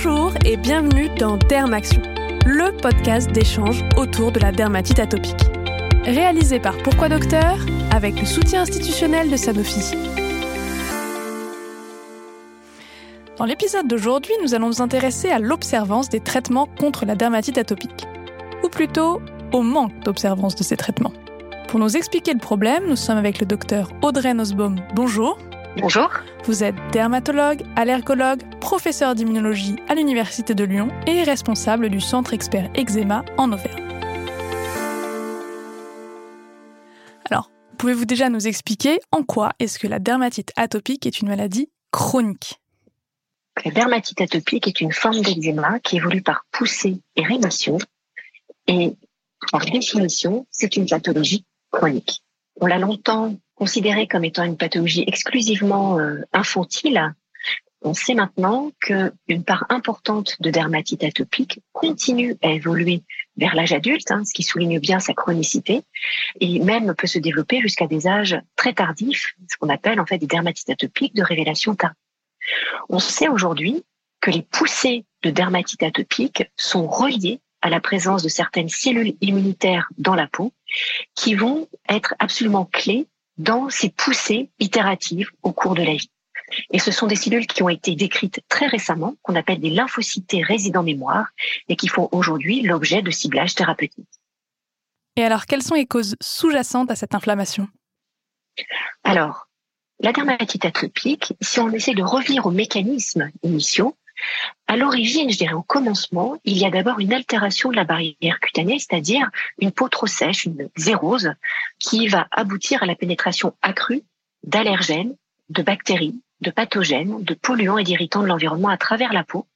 Bonjour et bienvenue dans Dermaction, le podcast d'échange autour de la dermatite atopique. Réalisé par Pourquoi Docteur avec le soutien institutionnel de Sanofi. Dans l'épisode d'aujourd'hui, nous allons nous intéresser à l'observance des traitements contre la dermatite atopique, ou plutôt au manque d'observance de ces traitements. Pour nous expliquer le problème, nous sommes avec le docteur Audrey Nosbaum. Bonjour. Bonjour. Vous êtes dermatologue, allergologue, professeur d'immunologie à l'Université de Lyon et responsable du centre expert eczéma en Auvergne. Alors, pouvez-vous déjà nous expliquer en quoi est-ce que la dermatite atopique est une maladie chronique? La dermatite atopique est une forme d'eczéma qui évolue par poussée et rémission. Et par définition, c'est une pathologie chronique. On l'a longtemps considérée comme étant une pathologie exclusivement euh, infantile. On sait maintenant qu'une part importante de dermatite atopique continue à évoluer vers l'âge adulte, hein, ce qui souligne bien sa chronicité, et même peut se développer jusqu'à des âges très tardifs, ce qu'on appelle en fait des dermatites atopiques de révélation tardive. On sait aujourd'hui que les poussées de dermatite atopique sont reliées à la présence de certaines cellules immunitaires dans la peau qui vont être absolument clés dans ces poussées itératives au cours de la vie. Et ce sont des cellules qui ont été décrites très récemment, qu'on appelle des lymphocytes résidents mémoire, et qui font aujourd'hui l'objet de ciblage thérapeutique. Et alors, quelles sont les causes sous-jacentes à cette inflammation? Alors, la dermatite atopique, si on essaie de revenir aux mécanismes initiaux, à l'origine, je dirais au commencement, il y a d'abord une altération de la barrière cutanée, c'est-à-dire une peau trop sèche, une xérose, qui va aboutir à la pénétration accrue d'allergènes, de bactéries, de pathogènes, de polluants et d'irritants de l'environnement à travers la peau.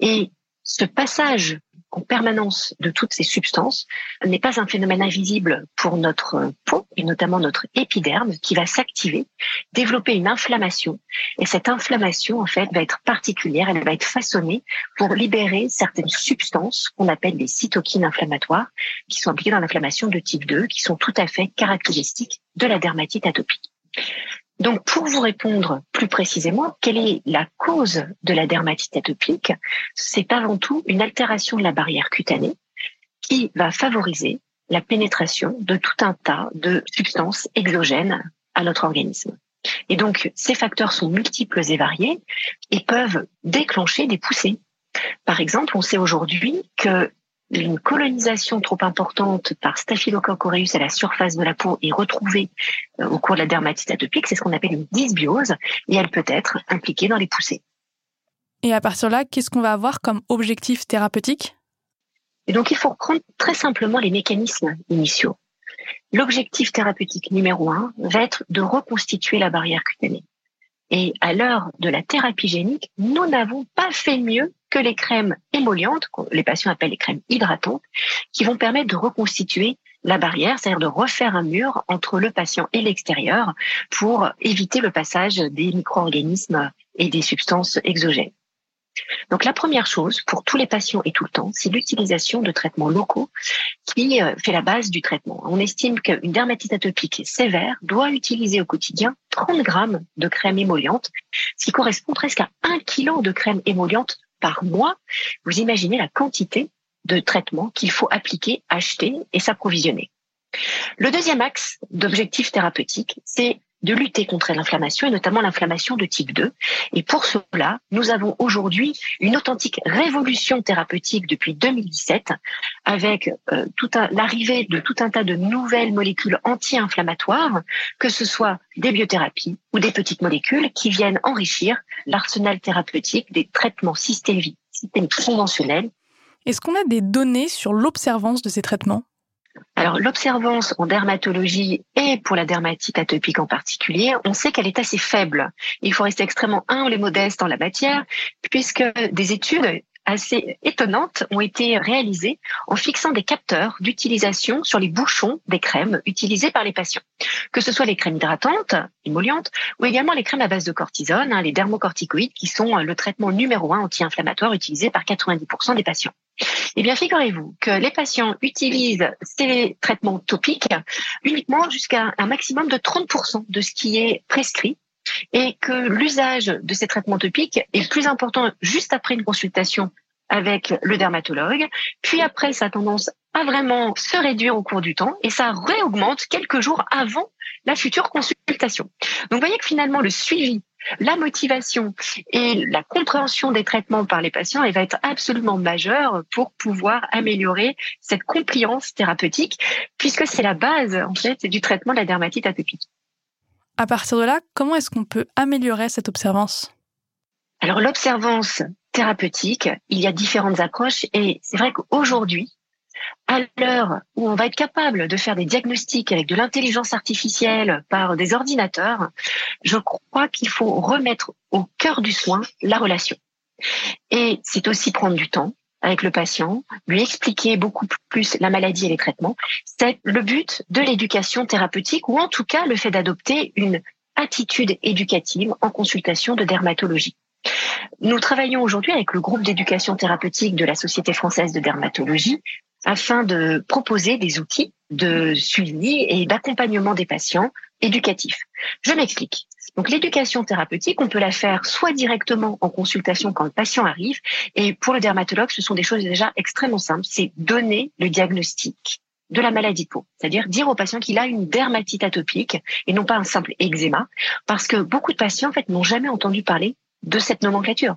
Et ce passage en permanence de toutes ces substances n'est pas un phénomène invisible pour notre peau et notamment notre épiderme qui va s'activer, développer une inflammation et cette inflammation en fait va être particulière, elle va être façonnée pour libérer certaines substances qu'on appelle des cytokines inflammatoires qui sont impliquées dans l'inflammation de type 2 qui sont tout à fait caractéristiques de la dermatite atopique. Donc, pour vous répondre plus précisément, quelle est la cause de la dermatite atopique C'est avant tout une altération de la barrière cutanée qui va favoriser la pénétration de tout un tas de substances exogènes à notre organisme. Et donc, ces facteurs sont multiples et variés et peuvent déclencher des poussées. Par exemple, on sait aujourd'hui que une colonisation trop importante par Staphylococcus aureus à la surface de la peau est retrouvée euh, au cours de la dermatite atopique, c'est ce qu'on appelle une dysbiose, et elle peut être impliquée dans les poussées. Et à partir de là, qu'est-ce qu'on va avoir comme objectif thérapeutique? Et donc, il faut reprendre très simplement les mécanismes initiaux. L'objectif thérapeutique numéro un va être de reconstituer la barrière cutanée. Et à l'heure de la thérapie génique, nous n'avons pas fait mieux que les crèmes émollientes, que les patients appellent les crèmes hydratantes, qui vont permettre de reconstituer la barrière, c'est-à-dire de refaire un mur entre le patient et l'extérieur pour éviter le passage des micro-organismes et des substances exogènes. Donc la première chose pour tous les patients et tout le temps, c'est l'utilisation de traitements locaux qui euh, fait la base du traitement. On estime qu'une dermatite atopique sévère doit utiliser au quotidien 30 grammes de crème émolliente, ce qui correspond presque à 1 kg de crème émolliente par mois. Vous imaginez la quantité de traitements qu'il faut appliquer, acheter et s'approvisionner. Le deuxième axe d'objectif thérapeutique, c'est de lutter contre l'inflammation et notamment l'inflammation de type 2. Et pour cela, nous avons aujourd'hui une authentique révolution thérapeutique depuis 2017 avec euh, l'arrivée de tout un tas de nouvelles molécules anti-inflammatoires, que ce soit des biothérapies ou des petites molécules qui viennent enrichir l'arsenal thérapeutique des traitements systémiques, systémiques conventionnels. Est-ce qu'on a des données sur l'observance de ces traitements? Alors l'observance en dermatologie et pour la dermatite atopique en particulier, on sait qu'elle est assez faible. Il faut rester extrêmement humble et modeste en la matière, puisque des études assez étonnantes ont été réalisées en fixant des capteurs d'utilisation sur les bouchons des crèmes utilisées par les patients, que ce soit les crèmes hydratantes, émollientes, ou également les crèmes à base de cortisone, hein, les dermocorticoïdes, qui sont le traitement numéro un anti-inflammatoire utilisé par 90% des patients. Eh bien, figurez-vous que les patients utilisent ces traitements topiques uniquement jusqu'à un maximum de 30% de ce qui est prescrit et que l'usage de ces traitements topiques est plus important juste après une consultation avec le dermatologue. Puis après, ça tendance à vraiment se réduire au cours du temps et ça réaugmente quelques jours avant la future consultation. Donc, vous voyez que finalement, le suivi, la motivation et la compréhension des traitements par les patients, elle va être absolument majeure pour pouvoir améliorer cette compliance thérapeutique puisque c'est la base, en fait, du traitement de la dermatite atopique. À partir de là, comment est-ce qu'on peut améliorer cette observance? Alors, l'observance thérapeutique, il y a différentes approches et c'est vrai qu'aujourd'hui, à l'heure où on va être capable de faire des diagnostics avec de l'intelligence artificielle par des ordinateurs, je crois qu'il faut remettre au cœur du soin la relation. Et c'est aussi prendre du temps avec le patient, lui expliquer beaucoup plus la maladie et les traitements. C'est le but de l'éducation thérapeutique ou en tout cas le fait d'adopter une attitude éducative en consultation de dermatologie. Nous travaillons aujourd'hui avec le groupe d'éducation thérapeutique de la Société française de dermatologie afin de proposer des outils de suivi et d'accompagnement des patients éducatifs. Je m'explique. Donc l'éducation thérapeutique, on peut la faire soit directement en consultation quand le patient arrive, et pour le dermatologue, ce sont des choses déjà extrêmement simples, c'est donner le diagnostic de la maladie de peau, c'est-à-dire dire au patient qu'il a une dermatite atopique et non pas un simple eczéma, parce que beaucoup de patients en fait n'ont jamais entendu parler de cette nomenclature.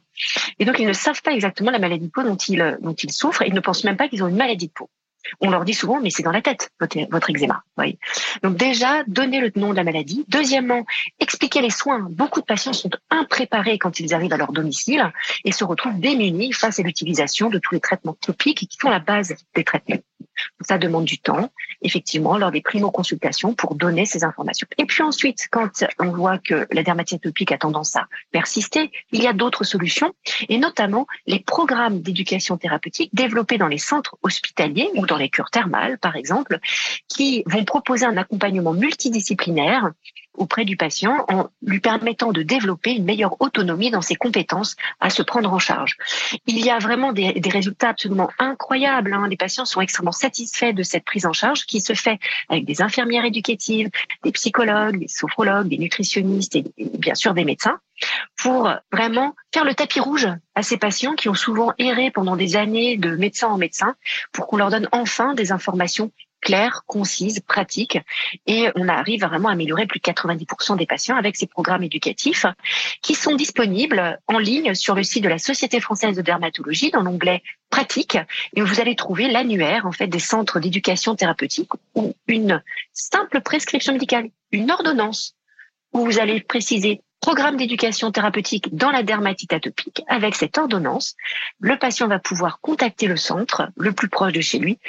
Et donc, ils ne savent pas exactement la maladie de peau dont ils, dont ils souffrent et ils ne pensent même pas qu'ils ont une maladie de peau. On leur dit souvent, mais c'est dans la tête, votre, votre eczéma. Donc déjà, donner le nom de la maladie. Deuxièmement, expliquer les soins. Beaucoup de patients sont impréparés quand ils arrivent à leur domicile et se retrouvent démunis face à l'utilisation de tous les traitements topiques qui font la base des traitements. Ça demande du temps, effectivement, lors des primo-consultations pour donner ces informations. Et puis ensuite, quand on voit que la dermatite atopique a tendance à persister, il y a d'autres solutions, et notamment les programmes d'éducation thérapeutique développés dans les centres hospitaliers ou dans les cures thermales, par exemple, qui vont proposer un accompagnement multidisciplinaire auprès du patient en lui permettant de développer une meilleure autonomie dans ses compétences à se prendre en charge. Il y a vraiment des, résultats absolument incroyables. Hein. Les patients sont extrêmement satisfaits de cette prise en charge qui se fait avec des infirmières éducatives, des psychologues, des sophrologues, des nutritionnistes et bien sûr des médecins pour vraiment faire le tapis rouge à ces patients qui ont souvent erré pendant des années de médecin en médecin pour qu'on leur donne enfin des informations claire, concise, pratique. Et on arrive vraiment à améliorer plus de 90% des patients avec ces programmes éducatifs qui sont disponibles en ligne sur le site de la Société française de dermatologie dans l'onglet pratique. Et vous allez trouver l'annuaire, en fait, des centres d'éducation thérapeutique ou une simple prescription médicale, une ordonnance où vous allez préciser programme d'éducation thérapeutique dans la dermatite atopique. Avec cette ordonnance, le patient va pouvoir contacter le centre le plus proche de chez lui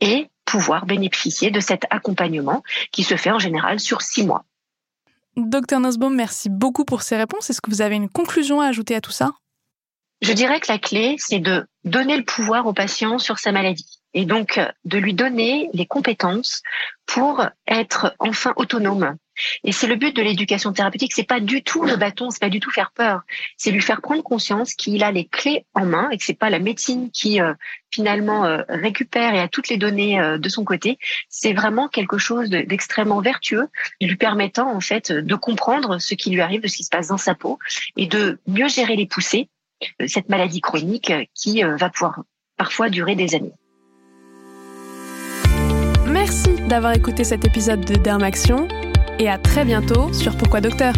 et pouvoir bénéficier de cet accompagnement qui se fait en général sur six mois. Docteur Nosbaum, merci beaucoup pour ces réponses. Est-ce que vous avez une conclusion à ajouter à tout ça? Je dirais que la clé, c'est de donner le pouvoir au patient sur sa maladie et donc de lui donner les compétences pour être enfin autonome et c'est le but de l'éducation thérapeutique. C'est pas du tout le bâton, c'est pas du tout faire peur. C'est lui faire prendre conscience qu'il a les clés en main et que c'est pas la médecine qui euh, finalement euh, récupère et a toutes les données euh, de son côté. C'est vraiment quelque chose d'extrêmement vertueux, lui permettant en fait de comprendre ce qui lui arrive, de ce qui se passe dans sa peau et de mieux gérer les poussées, cette maladie chronique qui va pouvoir parfois durer des années. Merci d'avoir écouté cet épisode de Dermaction et à très bientôt sur Pourquoi Docteur